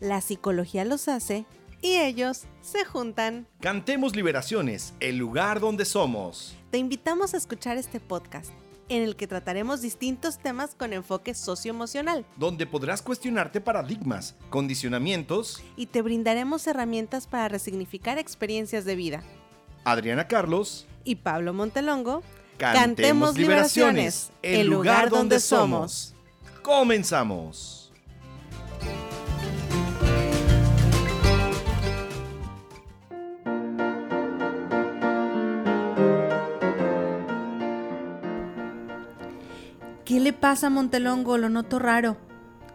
La psicología los hace y ellos se juntan. Cantemos Liberaciones, el lugar donde somos. Te invitamos a escuchar este podcast en el que trataremos distintos temas con enfoque socioemocional. Donde podrás cuestionarte paradigmas, condicionamientos y te brindaremos herramientas para resignificar experiencias de vida. Adriana Carlos y Pablo Montelongo. Cantemos, Liberaciones, el lugar donde somos. Comenzamos. ¿Qué le pasa a Montelongo? Lo noto raro.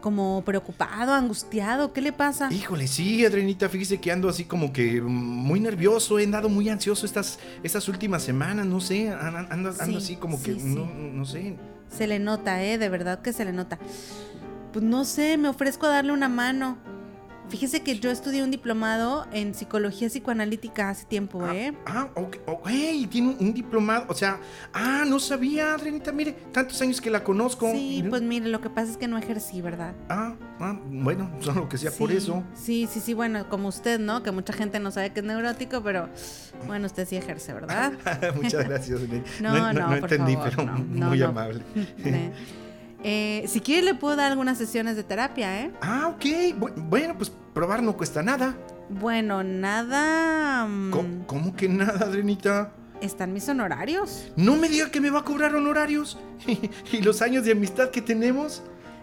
Como preocupado, angustiado. ¿Qué le pasa? Híjole, sí, Adrenita, fíjese que ando así como que muy nervioso, he andado muy ansioso estas, estas últimas semanas, no sé, ando, así como que, No, no sé. Se le nota, ¿eh? De verdad que se le nota. Pues no sé, me ofrezco a darle una mano. Fíjese que yo estudié un diplomado en psicología psicoanalítica hace tiempo, ah, ¿eh? Ah, ok, ok, tiene un, diplomado, o sea, ah, no sabía, Adrianita, mire, tantos años que la conozco. Sí, pues mire, lo que pasa es que no ejercí, ¿verdad? Ah, ah bueno, solo que sea por eso. Sí, sí, sí, bueno, como usted, ¿no? Que mucha gente no sabe que es neurótico, pero bueno, usted sí ejerce, ¿verdad? Muchas gracias, no, no, no, no entendí, pero muy amable. Eh, si quiere le puedo dar algunas sesiones de terapia, ¿eh? Ah, ok. Bueno, pues probar no cuesta nada. Bueno, nada... Mm, ¿Cómo, que nada, Adrenita? Están mis honorarios. No me diga que me va a cobrar honorarios. ¿Y los años de amistad que tenemos?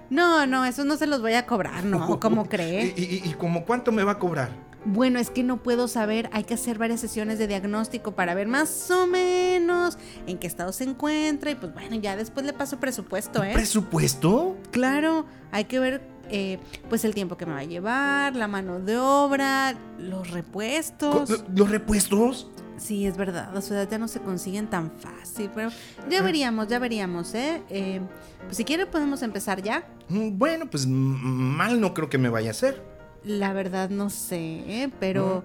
No, no, eso no se los voy a cobrar, ¿no? ¿Cómo cree? ¿Y, y, y cómo cuánto me va a cobrar? Bueno, es que no puedo saber, hay que hacer varias sesiones de diagnóstico para ver más o menos en qué estado se encuentra y pues bueno, ya después le paso presupuesto, ¿eh? ¿Presupuesto? Claro, hay que ver eh, pues el tiempo que me va a llevar, la mano de obra, los repuestos. ¿Los repuestos? Sí, es verdad, a su edad ya no se consiguen tan fácil, pero ya ah. veríamos, ya veríamos, ¿eh? eh pues si quiere podemos empezar ya. Mm, bueno, pues mal no creo que me vaya a hacer. La verdad no sé, ¿eh? pero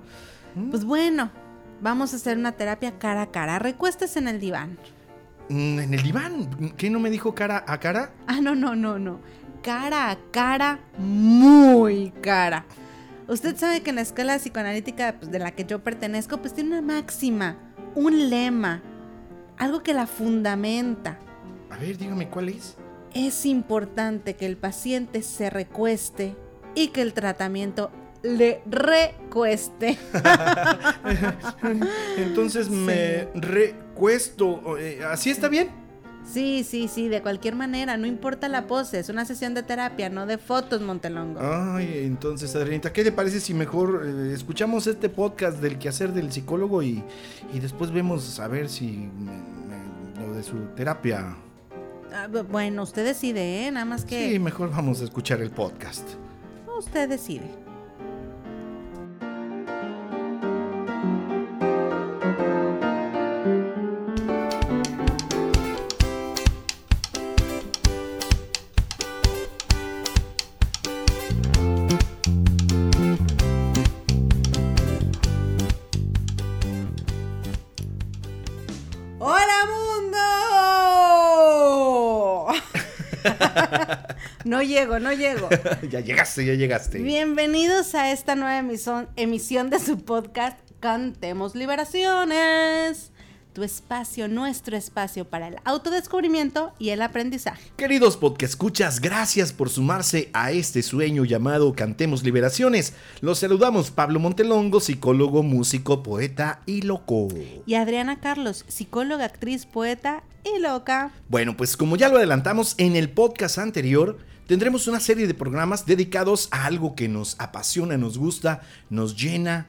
pues bueno, vamos a hacer una terapia cara a cara. Recuéstese en el diván. Mm, ¿En el diván? ¿Qué no me dijo cara a cara? Ah, no, no, no, no. Cara a cara, muy cara. Usted sabe que en la escuela psicoanalítica pues, de la que yo pertenezco, pues tiene una máxima, un lema, algo que la fundamenta. A ver, dígame cuál es. Es importante que el paciente se recueste y que el tratamiento le recueste. Entonces me recuesto. Eh, ¿Así está bien? Sí, sí, sí, de cualquier manera, no importa la pose, es una sesión de terapia, no de fotos, Montelongo. Ay, entonces, Adrianita, ¿qué le parece si mejor eh, escuchamos este podcast del quehacer del psicólogo y, después vemos a ver si lo de su terapia? Ah, bueno, usted decide, ¿eh? Nada más que... Sí, mejor vamos a escuchar el podcast usted decide. No llego, no llego. ya llegaste, ya llegaste. Bienvenidos a esta nueva emisión, emisión de su podcast Cantemos Liberaciones. Tu espacio, nuestro espacio para el autodescubrimiento y el aprendizaje. Queridos podcast escuchas, gracias por sumarse a este sueño llamado Cantemos Liberaciones. Los saludamos Pablo Montelongo, psicólogo, músico, poeta y loco. Y Adriana Carlos, psicóloga, actriz, poeta y loca. Bueno, pues como ya lo adelantamos en el podcast anterior, tendremos una serie de programas dedicados a algo que nos apasiona, nos gusta, nos llena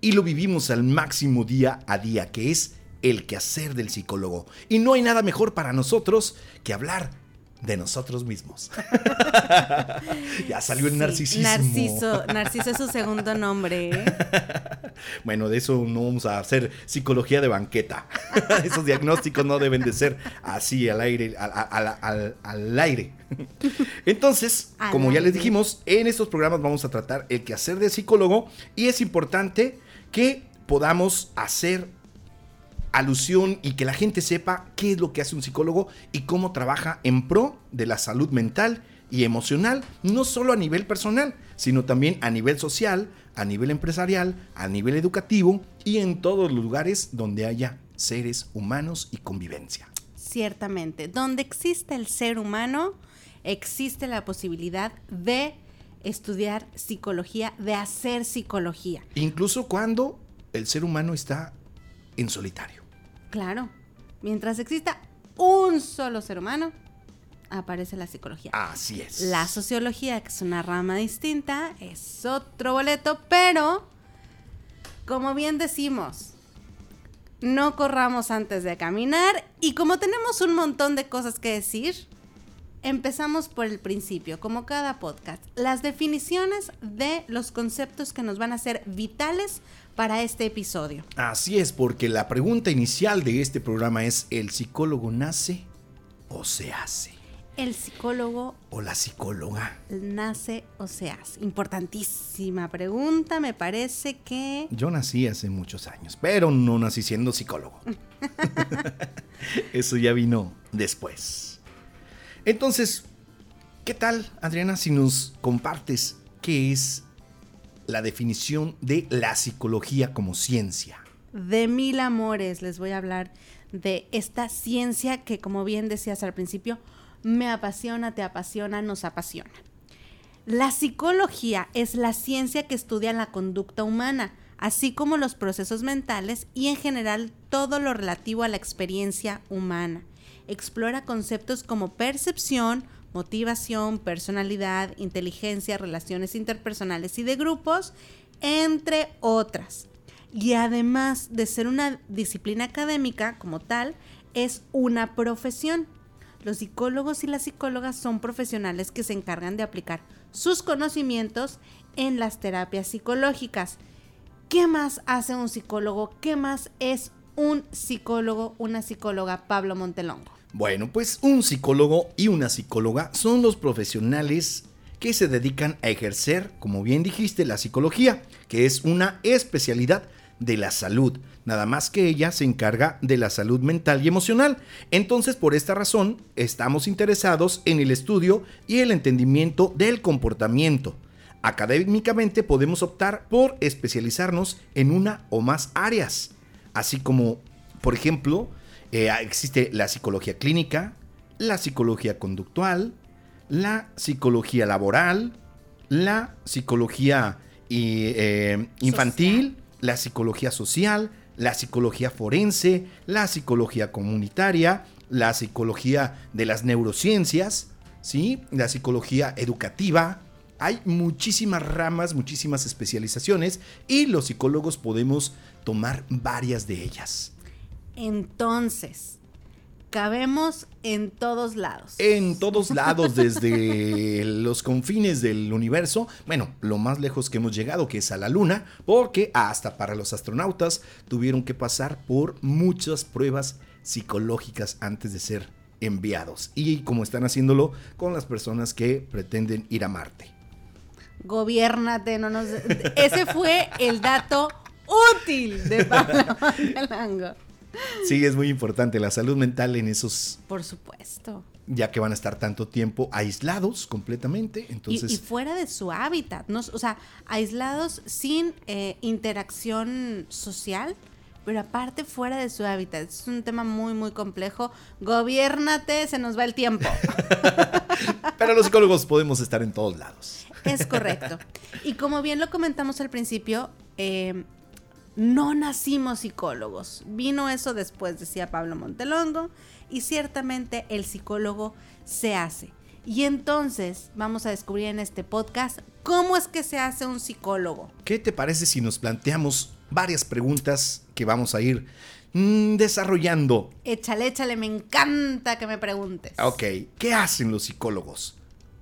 y lo vivimos al máximo día a día, que es el quehacer del psicólogo. Y no hay nada mejor para nosotros que hablar de nosotros mismos. ya salió el narcisismo. Narciso, Narciso es su segundo nombre. ¿eh? bueno, de eso no vamos a hacer psicología de banqueta. Esos diagnósticos no deben de ser así al aire, al, aire. Entonces, como ya les dijimos, en estos programas vamos a tratar el quehacer de psicólogo y es importante que podamos hacer alusión y que la gente sepa qué es lo que hace un psicólogo y cómo trabaja en pro de la salud mental y emocional, no solo a nivel personal, sino también a nivel social, a nivel empresarial, a nivel educativo y en todos los lugares donde haya seres humanos y convivencia. Ciertamente, donde existe el ser humano, existe la posibilidad de estudiar psicología, de hacer psicología. Incluso cuando el ser humano está en solitario. Claro, mientras exista un solo ser humano, aparece la psicología. Así es. La sociología, que es una rama distinta, es otro boleto, pero, como bien decimos, no corramos antes de caminar y como tenemos un montón de cosas que decir, empezamos por el principio, como cada podcast, las definiciones de los conceptos que nos van a ser vitales para este episodio. Así es, porque la pregunta inicial de este programa es, ¿el psicólogo nace o se hace? El psicólogo o la psicóloga nace o se hace. Importantísima pregunta, me parece que... Yo nací hace muchos años, pero no nací siendo psicólogo. Eso ya vino después. Entonces, ¿qué tal, Adriana, si nos compartes qué es la definición de la psicología como ciencia? De mil amores les voy a hablar de esta ciencia que, como bien decías al principio, me apasiona, te apasiona, nos apasiona. La psicología es la ciencia que estudia la conducta humana, así como los procesos mentales y en general todo lo relativo a la experiencia humana. Explora conceptos como percepción, motivación, personalidad, inteligencia, relaciones interpersonales y de grupos, entre otras. Y además de ser una disciplina académica como tal, es una profesión. Los psicólogos y las psicólogas son profesionales que se encargan de aplicar sus conocimientos en las terapias psicológicas. ¿Qué más hace un psicólogo? ¿Qué más es un psicólogo, una psicóloga, Pablo Montelongo? Bueno, pues un psicólogo y una psicóloga son los profesionales que se dedican a ejercer, como bien dijiste, la psicología, que es una especialidad de la salud, nada más que ella se encarga de la salud mental y emocional. Entonces, por esta razón, estamos interesados en el estudio y el entendimiento del comportamiento. Académicamente podemos optar por especializarnos en una o más áreas, así como, por ejemplo, eh, existe la psicología clínica, la psicología conductual, la psicología laboral, la psicología eh, infantil, la psicología social, la psicología forense, la psicología comunitaria, la psicología de las neurociencias, ¿sí? la psicología educativa. Hay muchísimas ramas, muchísimas especializaciones y los psicólogos podemos tomar varias de ellas. Entonces, Cabemos en todos lados. En todos lados, desde los confines del universo. Bueno, lo más lejos que hemos llegado, que es a la Luna, porque hasta para los astronautas tuvieron que pasar por muchas pruebas psicológicas antes de ser enviados. Y como están haciéndolo con las personas que pretenden ir a Marte. Gobiernate, no nos... Ese fue el dato útil de Pablo Lango. Sí, es muy importante la salud mental en esos. Por supuesto. Ya que van a estar tanto tiempo aislados completamente. Entonces... Y, fuera de su hábitat. ¿no? O sea, aislados sin eh, interacción social, pero aparte fuera de su hábitat. Es un tema muy, muy complejo. Gobiérnate, se nos va el tiempo. pero los psicólogos podemos estar en todos lados. Es correcto. Y como bien lo comentamos al principio, eh, no nacimos psicólogos. Vino eso después, decía Pablo Montelongo, y ciertamente el psicólogo se hace. Y entonces vamos a descubrir en este podcast cómo es que se hace un psicólogo. ¿Qué te parece si nos planteamos varias preguntas que vamos a ir mm, desarrollando? Échale, échale, me encanta que me preguntes. Ok, ¿qué hacen los psicólogos?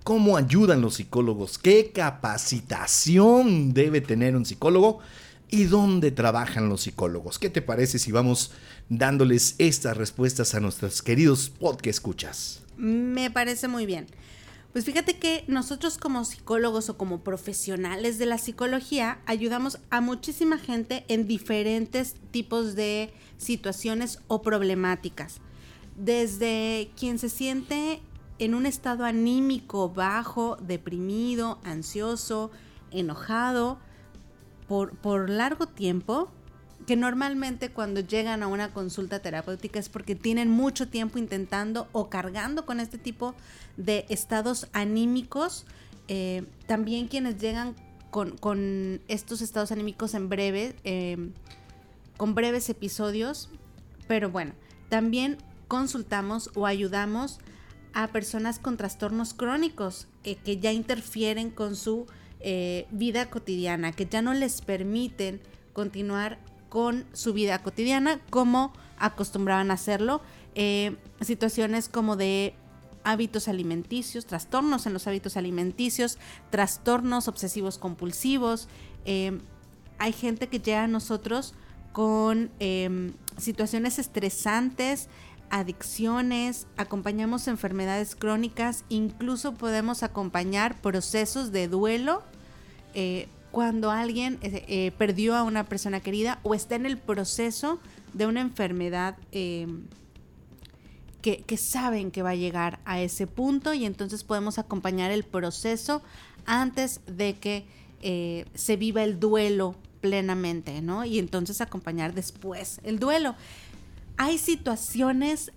¿Cómo ayudan los psicólogos? ¿Qué capacitación debe tener un psicólogo? ¿Y dónde trabajan los psicólogos? ¿Qué te parece si vamos dándoles estas respuestas a nuestros queridos podcast escuchas? Me parece muy bien. Pues fíjate que nosotros como psicólogos o como profesionales de la psicología ayudamos a muchísima gente en diferentes tipos de situaciones o problemáticas. Desde quien se siente en un estado anímico bajo, deprimido, ansioso, enojado, por, por largo tiempo, que normalmente cuando llegan a una consulta terapéutica es porque tienen mucho tiempo intentando o cargando con este tipo de estados anímicos. Eh, también quienes llegan con, estos estados anímicos en breve, em, con breves episodios, pero bueno, también consultamos o ayudamos a personas con trastornos crónicos eh, que ya interfieren con su eh, vida cotidiana, que ya no les permiten continuar con su vida cotidiana como acostumbraban a hacerlo. Eh, situaciones como de hábitos alimenticios, trastornos en los hábitos alimenticios, trastornos obsesivos compulsivos. Eh, hay gente que llega a nosotros con em, situaciones estresantes, adicciones, acompañamos enfermedades crónicas, incluso podemos acompañar procesos de duelo eh, cuando alguien eh, eh, perdió a una persona querida o está en el proceso de una enfermedad em, que, saben que va a llegar a ese punto y entonces podemos acompañar el proceso antes de que se viva el duelo plenamente, ¿no? Y entonces acompañar después el duelo. Hay situaciones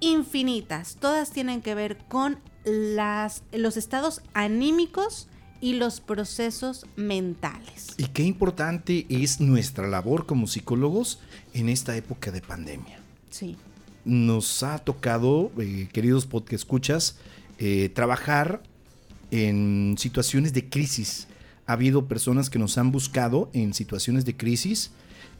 infinitas, todas tienen que ver con las, los estados anímicos y los procesos mentales. Y qué importante es nuestra labor como psicólogos en esta época de pandemia. Sí. Nos ha tocado, eh, queridos podcast escuchas, eh, trabajar en situaciones de crisis. Ha habido personas que nos han buscado en situaciones de crisis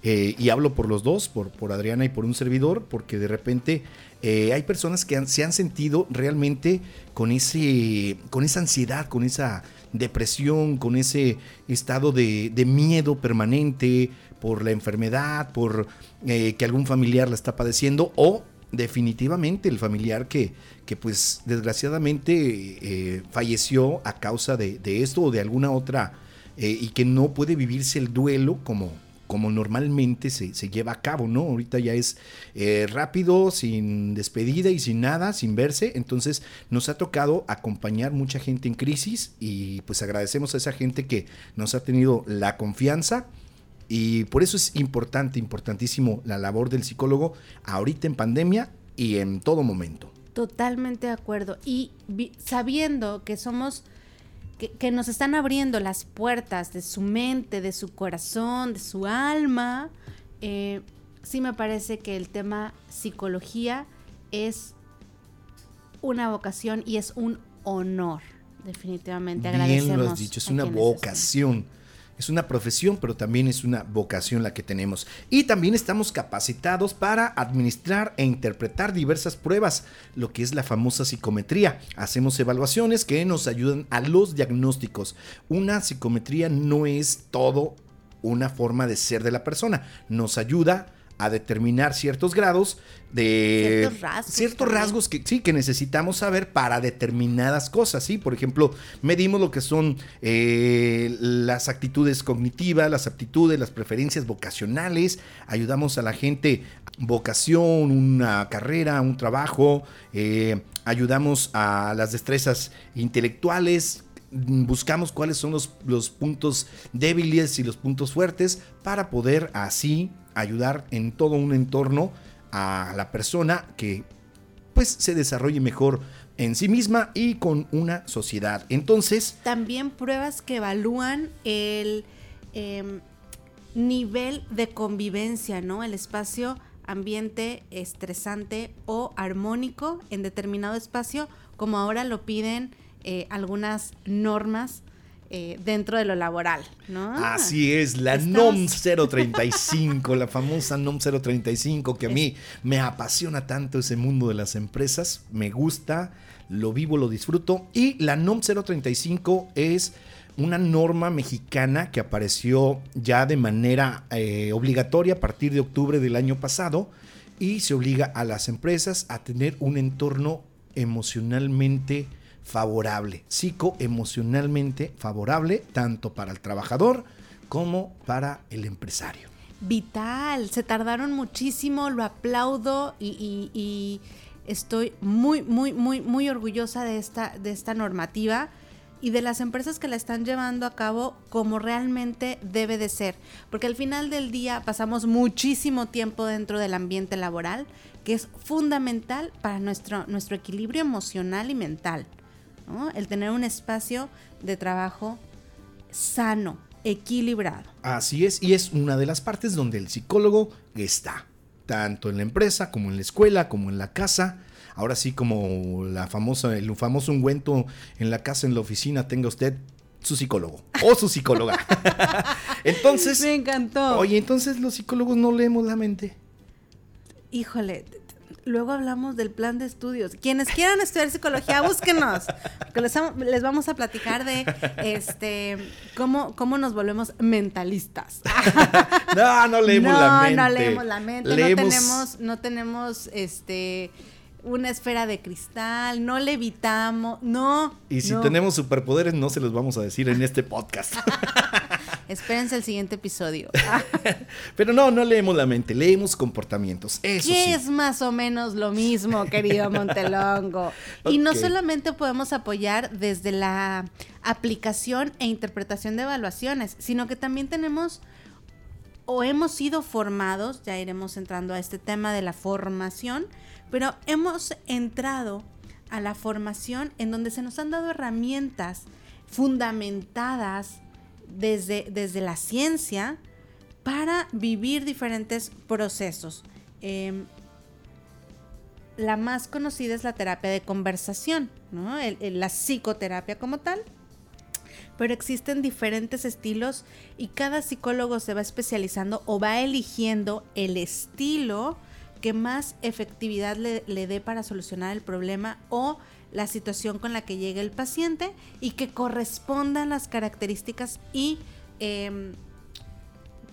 eh, y hablo por los dos, por, por Adriana y por un servidor, porque de repente hay personas que se han sentido realmente con, ese, con esa ansiedad, con esa depresión, con ese estado de, miedo permanente por la enfermedad, por eh, que algún familiar la está padeciendo o definitivamente el familiar que, que pues desgraciadamente eh, falleció a causa de, esto o de alguna otra eh, y que no puede vivirse el duelo como, como normalmente se, lleva a cabo, ¿no? Ahorita ya es eh, rápido, sin despedida y sin nada, sin verse. Entonces nos ha tocado acompañar mucha gente en crisis y pues agradecemos a esa gente que nos ha tenido la confianza. Y por eso es importante, importantísimo la labor del psicólogo ahorita en pandemia y en todo momento. Totalmente de acuerdo. Y sabiendo que somos que, nos están abriendo las puertas de su mente, de su corazón, de su alma, eh, sí me parece que el tema psicología es una vocación y es un honor, definitivamente. Bien lo has dicho, es una vocación. Es una profesión, pero también es una vocación la que tenemos. Y también estamos capacitados para administrar e interpretar diversas pruebas, lo que es la famosa psicometría. Hacemos evaluaciones que nos ayudan a los diagnósticos. Una psicometría no es todo una forma de ser de la persona. Nos ayuda a determinar ciertos grados de ciertos rasgos, que sí que necesitamos saber para determinadas cosas, sí. Por ejemplo, medimos lo que son eh, las actitudes cognitivas, las aptitudes, las preferencias vocacionales, ayudamos a la gente vocación, una carrera, un trabajo, eh, ayudamos a las destrezas intelectuales, buscamos cuáles son los, los, puntos débiles y los puntos fuertes para poder así ayudar en todo un entorno a la persona que pues se desarrolle mejor en sí misma y con una sociedad. Entonces... También pruebas que evalúan el em, nivel de convivencia, ¿no? El espacio ambiente estresante o armónico en determinado espacio, como ahora lo piden eh, algunas normas eh, dentro de lo laboral, ¿no? Así es, la NOM 035, la famosa NOM 035, que a mí me apasiona tanto ese mundo de las empresas, me gusta, lo vivo, lo disfruto. Y la NOM 035 es una norma mexicana que apareció ya de manera eh, obligatoria a partir de octubre del año pasado y se obliga a las empresas a tener un entorno emocionalmente favorable, psicoemocionalmente favorable, tanto para el trabajador como para el empresario. Vital, se tardaron muchísimo, lo aplaudo y, estoy muy, muy, muy, muy orgullosa de esta, de esta normativa y de las empresas que la están llevando a cabo como realmente debe de ser. Porque al final del día pasamos muchísimo tiempo dentro del ambiente laboral, que es fundamental para nuestro, nuestro equilibrio emocional y mental. El tener un espacio de trabajo sano, equilibrado. Así es, y es una de las partes donde el psicólogo está, tanto en la empresa como en la escuela, como en la casa. Ahora sí, como la famosa, el famoso ungüento en la casa, en la oficina, tenga usted su psicólogo o su psicóloga. entonces. Me encantó. Oye, entonces los psicólogos no leemos la mente. Híjole, luego hablamos del plan de estudios. Quienes quieran estudiar psicología, búsquenos. Porque les, vamos a platicar de este cómo, cómo nos volvemos mentalistas. no, no leemos la mente. No, leemos la mente. No tenemos, no tenemos este una esfera de cristal, no levitamos, no. Y si tenemos superpoderes, no se los vamos a decir en este podcast. Espérense el siguiente episodio. Pero no, no leemos la mente, leemos comportamientos. Eso ¿Qué es más o menos lo mismo, querido Montelongo? Y no solamente podemos apoyar desde la aplicación e interpretación de evaluaciones, sino que también tenemos o hemos sido formados, ya iremos entrando a este tema de la formación, pero hemos entrado a la formación en donde se nos han dado herramientas fundamentadas desde, desde la ciencia para vivir diferentes procesos. Em, la más conocida es la terapia de conversación, ¿no? la psicoterapia como tal. Pero existen diferentes estilos y cada psicólogo se va especializando o va eligiendo el estilo que más efectividad le, le dé para solucionar el problema o la situación con la que llega el paciente y que correspondan las características y em,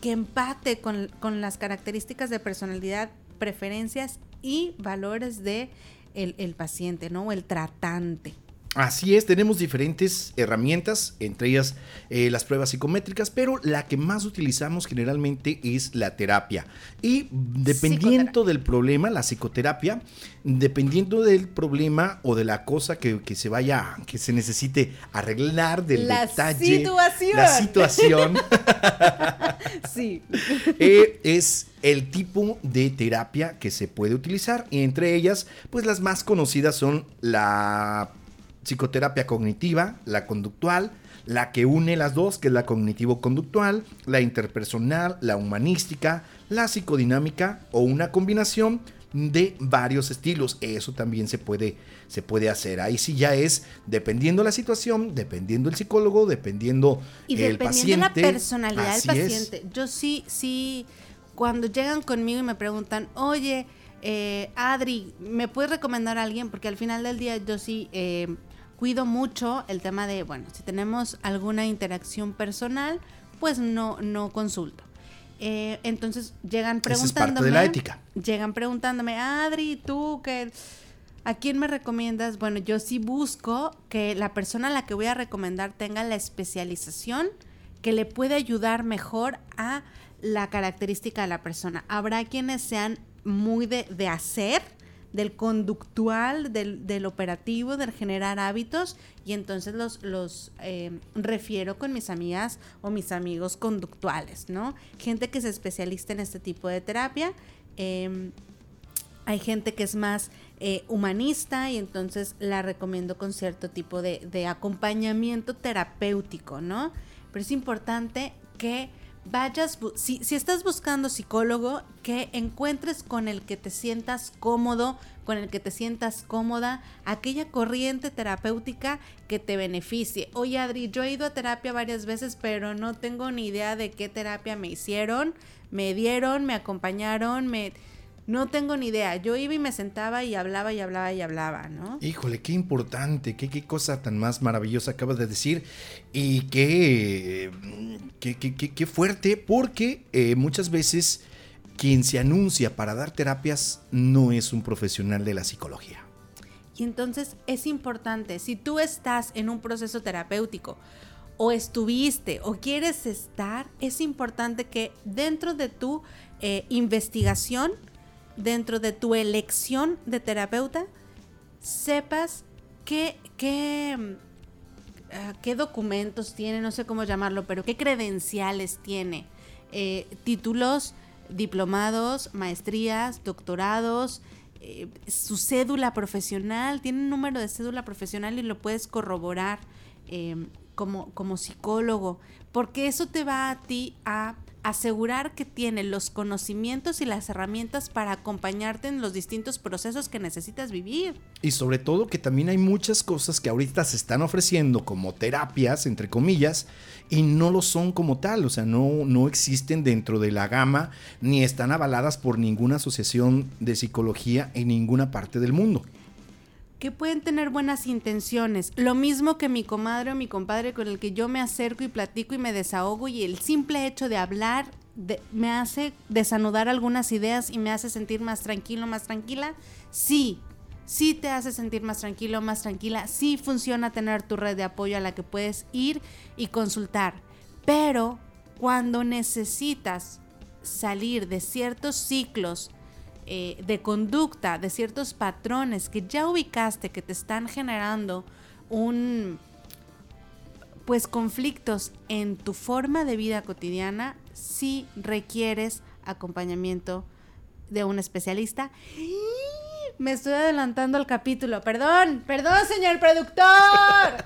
que empate con, las características de personalidad, preferencias y valores de el, paciente, ¿no? O el tratante. Así es, tenemos diferentes herramientas, entre ellas eh, las pruebas psicométricas, pero la que más utilizamos generalmente es la terapia. Y dependiendo del problema, la psicoterapia, dependiendo del problema o de la cosa que, se vaya, que se necesite arreglar, del la detalle. Situación. La situación. sí. Eh, es el tipo de terapia que se puede utilizar. Y entre ellas, pues las más conocidas son la psicoterapia cognitiva, la conductual, la que une las dos, que es la cognitivo-conductual, la interpersonal, la humanística, la psicodinámica o una combinación de varios estilos. Eso también se puede, se puede hacer. Ahí sí ya es dependiendo la situación, dependiendo el psicólogo, dependiendo y el dependiendo paciente. la personalidad del paciente. Yo sí, sí, cuando llegan conmigo y me preguntan, oye, eh, Adri, ¿me puedes recomendar a alguien? Porque al final del día yo sí eh, cuido mucho el tema de, bueno, si tenemos alguna interacción personal, pues no, no consulto. Eh, entonces llegan preguntándome. de la ética. Llegan preguntándome, Adri, tú qué. ¿A quién me recomiendas? Bueno, yo sí busco que la persona a la que voy a recomendar tenga la especialización que le puede ayudar mejor a la característica de la persona. Habrá quienes sean muy de, de hacer del conductual, del, operativo, del generar hábitos y entonces los, los eh, refiero con mis amigas o mis amigos conductuales, ¿no? Gente que es especialista en este tipo de terapia. Em, hay gente que es más eh, humanista y entonces la recomiendo con cierto tipo de, de acompañamiento terapéutico, ¿no? Pero es importante que vayas, si, si, estás buscando psicólogo, que encuentres con el que te sientas cómodo, con el que te sientas cómoda, aquella corriente terapéutica que te beneficie. Oye, Adri, yo he ido a terapia varias veces, pero no tengo ni idea de qué terapia me hicieron, me dieron, me acompañaron, me no tengo ni idea. Yo iba y me sentaba y hablaba y hablaba y hablaba, ¿no? Híjole, qué importante, qué, qué cosa tan más maravillosa acabas de decir y qué, qué, qué, qué fuerte, porque eh, muchas veces quien se anuncia para dar terapias no es un profesional de la psicología. Y entonces es importante, si tú estás en un proceso terapéutico, o estuviste o quieres estar, es importante que dentro de tu eh, investigación dentro de tu elección de terapeuta, sepas qué, qué, ah, qué documentos tiene, no sé cómo llamarlo, pero qué credenciales tiene. Eh, títulos, diplomados, maestrías, doctorados, eh, su cédula profesional, tiene un número de cédula profesional y lo puedes corroborar eh, como, como psicólogo, porque eso te va a ti a asegurar que tiene los conocimientos y las herramientas para acompañarte en los distintos procesos que necesitas vivir. Y sobre todo que también hay muchas cosas que ahorita se están ofreciendo como terapias, entre comillas, y no lo son como tal, o sea, no, no existen dentro de la gama ni están avaladas por ninguna asociación de psicología en ninguna parte del mundo que pueden tener buenas intenciones. Lo mismo que mi comadre o mi compadre con el que yo me acerco y platico y me desahogo y el simple hecho de hablar me hace desanudar algunas ideas y me hace sentir más tranquilo, más tranquila. Sí, sí te hace sentir más tranquilo, más tranquila. Sí funciona tener tu red de apoyo a la que puedes ir y consultar. Pero cuando necesitas salir de ciertos ciclos, eh, de conducta, de ciertos patrones que ya ubicaste que te están generando un pues conflictos en tu forma de vida cotidiana, si requieres acompañamiento de un especialista. Me estoy adelantando al capítulo. Perdón, perdón, señor productor.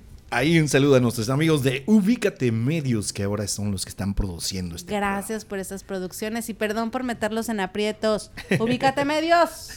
Ahí un saludo a nuestros amigos de Ubícate Medios, que ahora son los que están produciendo este Gracias por estas producciones y perdón por meterlos en aprietos. Ubícate Medios.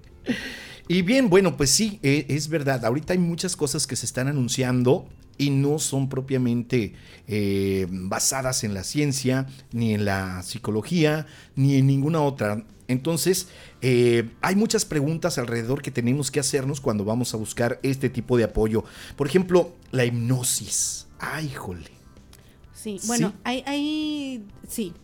y bien, bueno, pues sí, eh, es verdad. Ahorita hay muchas cosas que se están anunciando y no son propiamente eh, basadas en la ciencia, ni en la psicología, ni en ninguna otra. Entonces, eh, hay muchas preguntas alrededor que tenemos que hacernos cuando vamos a buscar este tipo de apoyo. Por ejemplo, la hipnosis. Ay, jole. Sí, bueno, hay, hay, sí,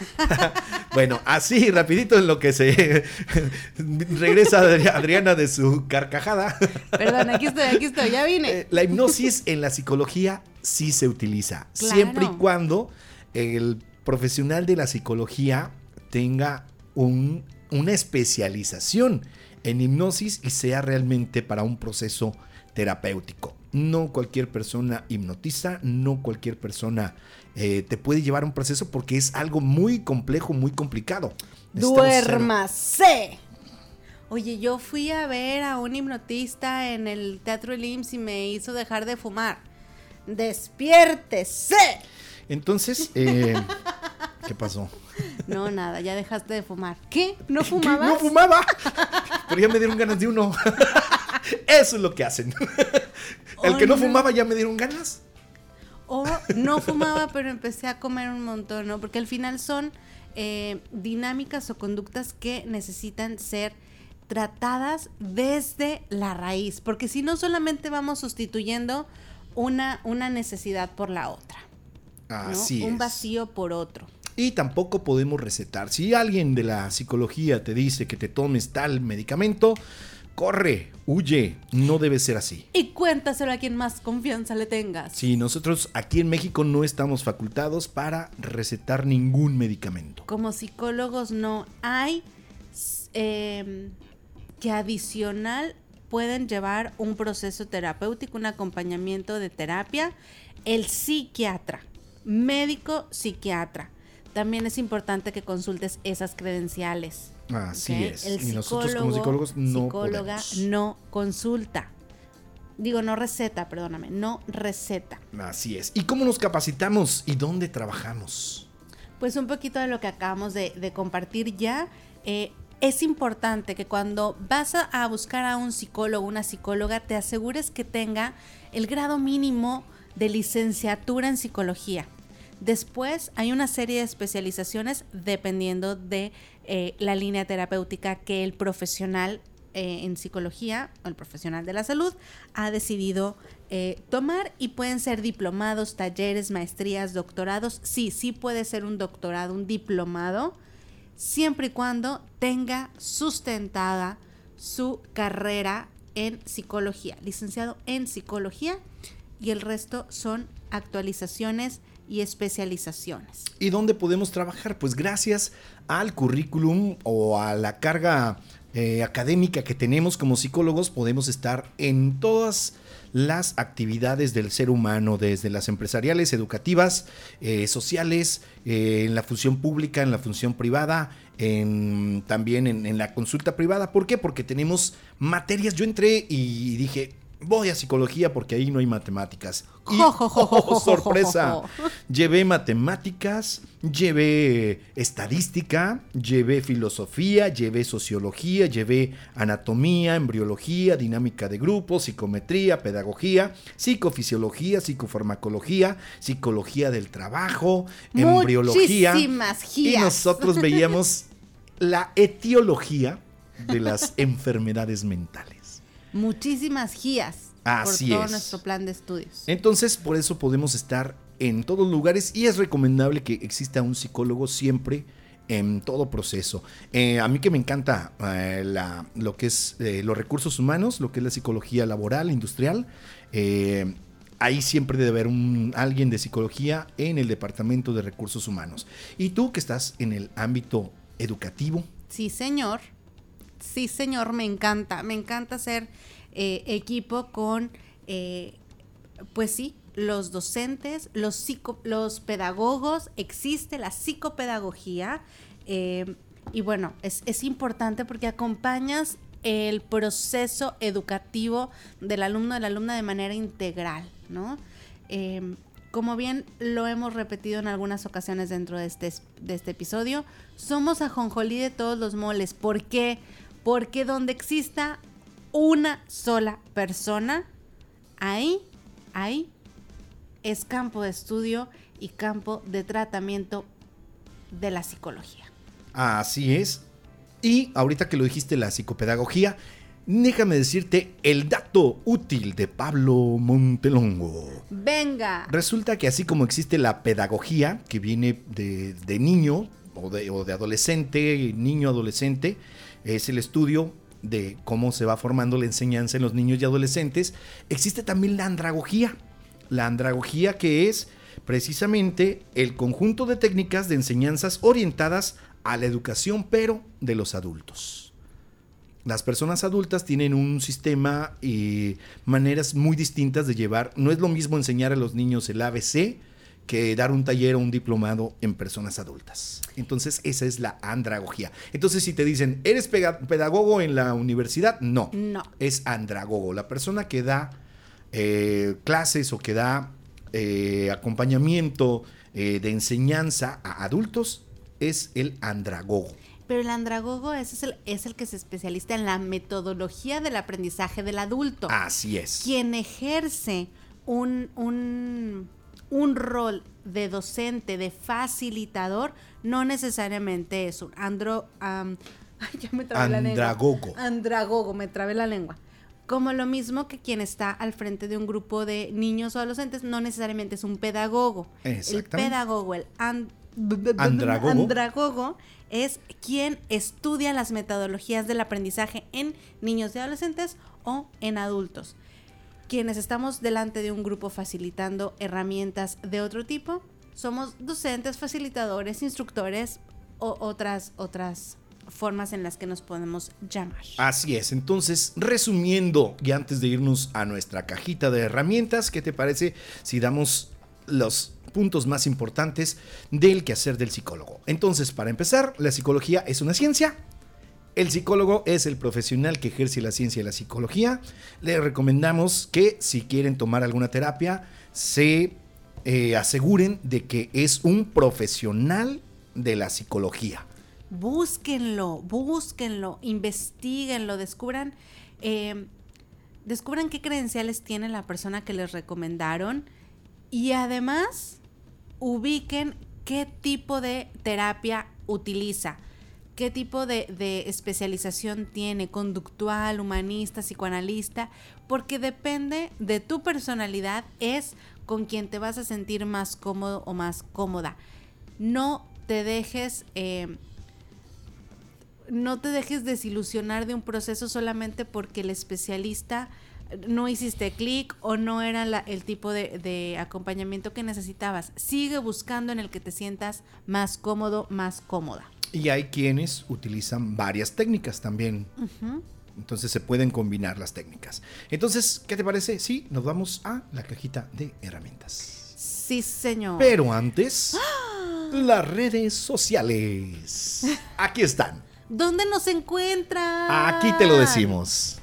bueno, así rapidito en lo que se regresa Adriana de su carcajada. Perdón, aquí estoy, aquí estoy, ya vine. Eh, la hipnosis en la psicología sí se utiliza, siempre y cuando el profesional de la psicología tenga una especialización en hipnosis y sea realmente para un proceso terapéutico. No cualquier persona hipnotiza, no cualquier persona eh, te puede llevar a un proceso porque es algo muy complejo, muy complicado. Duérmase. Oye, yo fui a ver a un hipnotista en el Teatro El y me hizo dejar de fumar. ¡Despiértese! Entonces, eh, ¿qué pasó? No, nada, ya dejaste de fumar. ¿Qué? ¿No fumabas? No fumaba. Pero ya me dieron ganas de uno. Eso es lo que hacen. El que no, fumaba ya me dieron ganas. O no fumaba, pero empecé a comer un montón, ¿no? Porque al final son eh, dinámicas o conductas que necesitan ser tratadas desde la raíz. Porque si no, solamente vamos sustituyendo una, una necesidad por la otra. Así Un vacío por otro. Y tampoco podemos recetar. Si alguien de la psicología te dice que te tomes tal medicamento, corre, huye, no debe ser así. Y cuéntaselo a quien más confianza le tengas. Sí, nosotros aquí en México no estamos facultados para recetar ningún medicamento. Como psicólogos no hay em, que adicional pueden llevar un proceso terapéutico, un acompañamiento de terapia, el psiquiatra, médico psiquiatra. También es importante que consultes esas credenciales. Así es. y nosotros como psicólogos no psicóloga no consulta. Digo, no receta, perdóname, no receta. Así es. ¿Y cómo nos capacitamos y dónde trabajamos? Pues un poquito de lo que acabamos de, compartir ya. Eh, es importante que cuando vas a, buscar a un psicólogo, una psicóloga, te asegures que tenga el grado mínimo de licenciatura en psicología. Después hay una serie de especializaciones dependiendo de eh, la línea terapéutica que el profesional eh, en psicología o el profesional de la salud ha decidido eh, tomar y pueden ser diplomados, talleres, maestrías, doctorados. Sí, sí puede ser un doctorado, un diplomado, siempre y cuando tenga sustentada su carrera en psicología, licenciado en psicología y el resto son actualizaciones y especializaciones. ¿Y dónde podemos trabajar? Pues gracias al currículum o a la carga eh, académica que tenemos como psicólogos, podemos estar en todas las actividades del ser humano, desde las empresariales, educativas, eh, sociales, eh, en la función pública, en la función privada, en, también en, en, la consulta privada. ¿Por qué? Porque tenemos materias. Yo entré y dije, voy a psicología porque ahí no hay matemáticas. Y, oh, sorpresa, llevé matemáticas, llevé estadística, llevé filosofía, llevé sociología, llevé anatomía, embriología, dinámica de grupos, psicometría, pedagogía, psicofisiología, psicofarmacología, psicología del trabajo, embriología. Y nosotros veíamos la etiología de las enfermedades mentales muchísimas guías Así por todo nuestro plan de estudios. Entonces, por eso podemos estar en todos lugares y es recomendable que exista un psicólogo siempre en todo proceso. Eh, a mí que me encanta eh, la, lo que es eh, los recursos humanos, lo que es la psicología laboral, industrial. ahí siempre debe haber un, alguien de psicología en el departamento de recursos humanos. Y tú que estás en el ámbito educativo. Sí, señor sí, señor, me encanta. Me encanta ser eh, equipo con, eh, pues sí, los docentes, los, pedagogos, existe la psicopedagogía. Eh, y bueno, es, es importante porque acompañas el proceso educativo del alumno, de la alumna de manera integral, ¿no? como bien lo hemos repetido en algunas ocasiones dentro de este, de este episodio, somos ajonjolí de todos los moles. ¿Por qué? Porque donde exista una sola persona, ahí, ahí es campo de estudio y campo de tratamiento de la psicología. Así es. Y ahorita que lo dijiste, la psicopedagogía, déjame decirte el dato útil de Pablo Montelongo. Venga. Resulta que así como existe la pedagogía, que viene de, niño o de, o de adolescente, niño adolescente, es el estudio de cómo se va formando la enseñanza en los niños y adolescentes, existe también la andragogía. La andragogía que es precisamente el conjunto de técnicas de enseñanzas orientadas a la educación, pero de los adultos. Las personas adultas tienen un sistema y maneras muy distintas de llevar. No es lo mismo enseñar a los niños el ABC que dar un taller o un diplomado en personas adultas. Entonces, esa es la andragogía. Entonces, si te dicen, ¿eres pedagogo en la universidad? No. No. Es andragogo, la persona que da eh, clases o que da eh, acompañamiento eh, de enseñanza a adultos es el andragogo. Pero el andragogo es el, es el que se especializa en la metodología del aprendizaje del adulto. Así es. Quien ejerce un, un un rol de docente, de facilitador, no necesariamente es un andro... ay, ya me trabé la lengua. Andragogo. Andragogo, me trabé la lengua. Como lo mismo que quien está al frente de un grupo de niños o adolescentes, no necesariamente es un pedagogo. El pedagogo, el andragogo. andragogo es quien estudia las metodologías del aprendizaje en niños y adolescentes o en adultos quienes estamos delante de un grupo facilitando herramientas de otro tipo, somos docentes, facilitadores, instructores o otras, otras formas en las que nos podemos llamar. Así es, entonces resumiendo y antes de irnos a nuestra cajita de herramientas, ¿qué te parece si damos los puntos más importantes del quehacer del psicólogo? Entonces, para empezar, la psicología es una ciencia, el psicólogo es el profesional que ejerce la ciencia y la psicología. Le recomendamos que si quieren tomar alguna terapia, se eh, aseguren de que es un profesional de la psicología. Búsquenlo, búsquenlo, investiguenlo, descubran, eh, descubran qué credenciales tiene la persona que les recomendaron y además ubiquen qué tipo de terapia utiliza qué tipo de, especialización tiene, conductual, humanista, psicoanalista, porque depende de tu personalidad, es con quien te vas a sentir más cómodo o más cómoda. No te dejes... Eh, no te dejes desilusionar de un proceso solamente porque el especialista no hiciste clic o no era la- el tipo de, de acompañamiento que necesitabas. Sigue buscando en el que te sientas más cómodo, más cómoda. Y hay quienes utilizan varias técnicas también. Entonces se pueden combinar las técnicas. Entonces, ¿qué te parece? Sí, nos vamos a la cajita de herramientas. Sí, señor. Pero antes, las redes sociales. Aquí están. ¿Dónde nos encuentras? Aquí te lo decimos.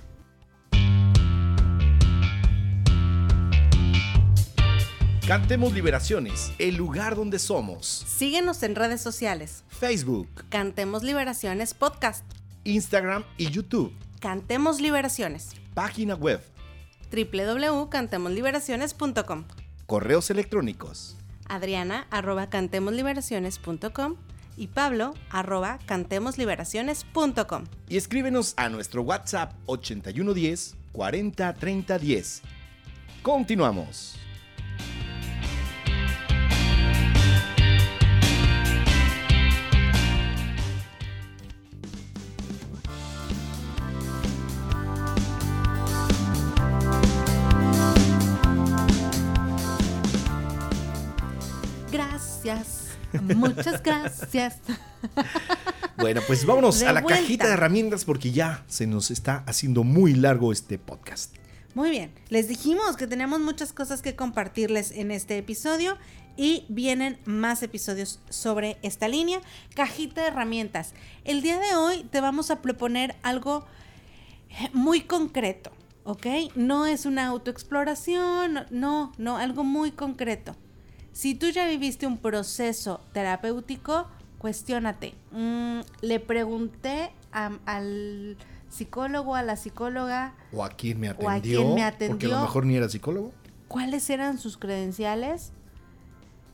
Cantemos Liberaciones, el lugar donde somos. Síguenos en redes sociales. Facebook, Cantemos Liberaciones Podcast. Instagram y YouTube. Cantemos Liberaciones. Página web, www.cantemosliberaciones.com. correos electrónicos. Adriana arroba cantemosliberaciones.com y Pablo arroba cantemosliberaciones.com. Y escríbenos a nuestro WhatsApp 8110 40 30 10. Continuamos. Muchas gracias. Bueno, pues vámonos De a la vuelta. cajita de herramientas porque ya se nos está haciendo muy largo este podcast. Muy bien, les dijimos que tenemos muchas cosas que compartirles en este episodio y vienen más episodios sobre esta línea. Cajita de herramientas. El día de hoy te vamos a proponer algo muy concreto, ¿ok? No es una autoexploración, no, no, algo muy concreto. Si tú ya viviste un proceso terapéutico, cuestiónate. Mm, le pregunté a- al psicólogo, a la psicóloga, O a quien me O a atendió. quien me Porque a atendió. lo mejor ni era psicólogo. cuáles eran sus credenciales.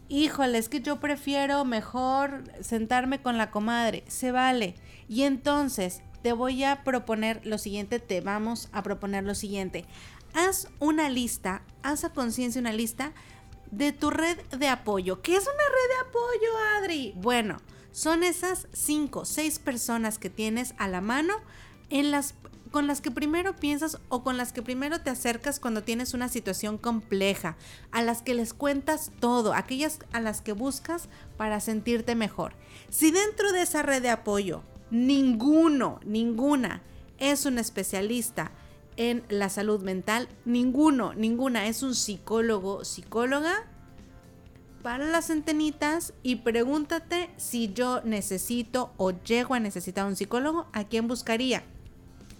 Híjole, es que yo prefiero mejor sentarme con la comadre. Se vale. Y entonces te voy a proponer lo siguiente, te vamos a proponer lo siguiente. Haz una lista, haz a conciencia una lista de tu red de apoyo. ¿Qué es una red de apoyo, Adri? Bueno, son esas cinco, seis personas que tienes a la mano en las con las que primero piensas o con las que primero te acercas cuando tienes una situación compleja, a las que les cuentas todo, aquellas a las que buscas para sentirte mejor. Si dentro de esa red de apoyo ninguno, ninguna es un especialista en la salud mental, ninguno, ninguna es un psicólogo, psicóloga, para las antenitas y pregúntate si yo necesito o llego a necesitar un psicólogo, ¿a quién buscaría?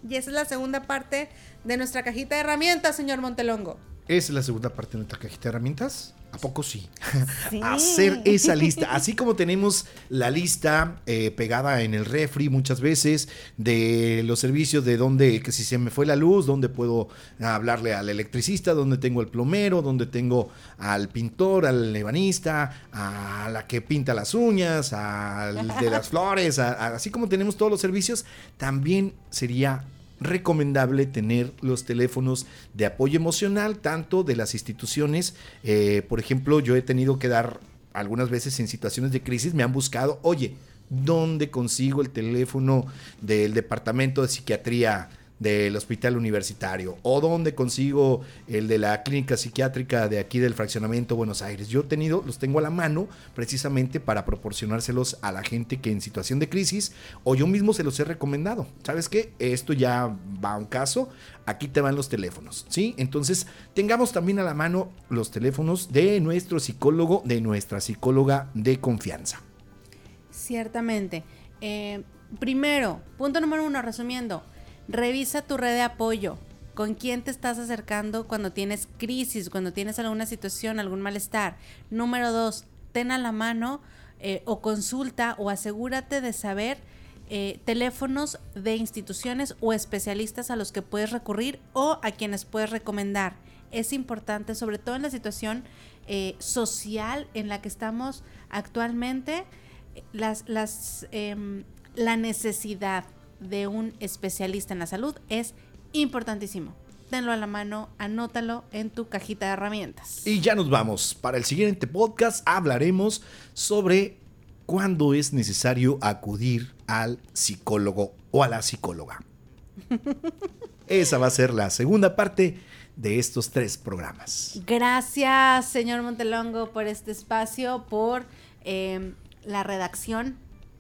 Y esa es la segunda parte de nuestra cajita de herramientas, señor Montelongo. ¿Es la segunda parte de nuestra cajita de herramientas? ¿A poco sí? Sí. Hacer esa lista. Así como tenemos la lista eh, pegada en el refri muchas veces de los servicios de donde, que si se me fue la luz, donde puedo hablarle al electricista, donde tengo el plomero, donde tengo al pintor, al ebanista, a la que pinta las uñas, al de las flores, a- a- así como tenemos todos los servicios, también sería recomendable tener los teléfonos de apoyo emocional, tanto de las instituciones, eh, por ejemplo, yo he tenido que dar algunas veces en situaciones de crisis, me han buscado, oye, ¿dónde consigo el teléfono del departamento de psiquiatría del hospital universitario? ¿O dónde consigo el de la clínica psiquiátrica de aquí del fraccionamiento Buenos Aires? Yo he tenido, los tengo a la mano precisamente para proporcionárselos a la gente que en situación de crisis o yo mismo se los he recomendado. ¿Sabes qué? Esto ya va a un caso, aquí te van los teléfonos, ¿sí? Entonces, tengamos también a la mano los teléfonos de nuestro psicólogo, de nuestra psicóloga de confianza. Ciertamente. Eh, primero, punto número uno, resumiendo, revisa tu red de apoyo. ¿Con quién te estás acercando cuando tienes crisis, cuando tienes alguna situación, algún malestar? Número dos, ten a la mano eh, o consulta o asegúrate de saber eh, teléfonos de instituciones o especialistas a los que puedes recurrir o a quienes puedes recomendar. Es importante, sobre todo en la situación eh, social en la que estamos actualmente, las, las, em, la necesidad de un especialista en la salud es importantísimo. Tenlo a la mano, anótalo en tu cajita de herramientas. Y ya nos vamos. Para el siguiente podcast hablaremos sobre cuándo es necesario acudir al psicólogo o a la psicóloga. Esa va a ser la segunda parte de estos tres programas. Gracias, señor Montelongo, por este espacio, por eh, la redacción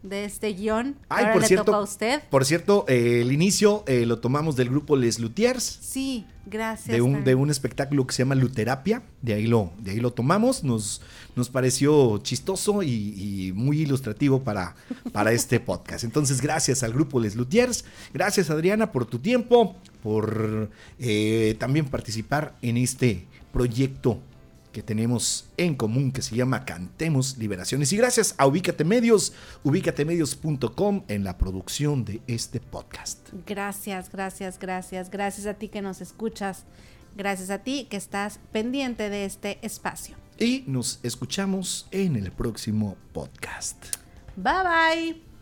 de este guion. Ay, Ahora por le cierto, toca a usted. Por cierto, eh, el inicio eh, lo tomamos del grupo Les Luthiers. Sí, gracias. De un, de un espectáculo que se llama Luterapia, de ahí lo, de ahí lo tomamos, nos, nos pareció chistoso y, y muy ilustrativo para, para este podcast. Entonces, gracias al grupo Les Luthiers, gracias Adriana por tu tiempo, por eh, también participar en este proyecto que tenemos en común que se llama Cantemos Liberaciones. Y gracias a Ubícate Medios, ubícatemedios.com en la producción de este podcast. Gracias, gracias, gracias. Gracias a ti que nos escuchas. Gracias a ti que estás pendiente de este espacio. Y nos escuchamos en el próximo podcast. Bye bye.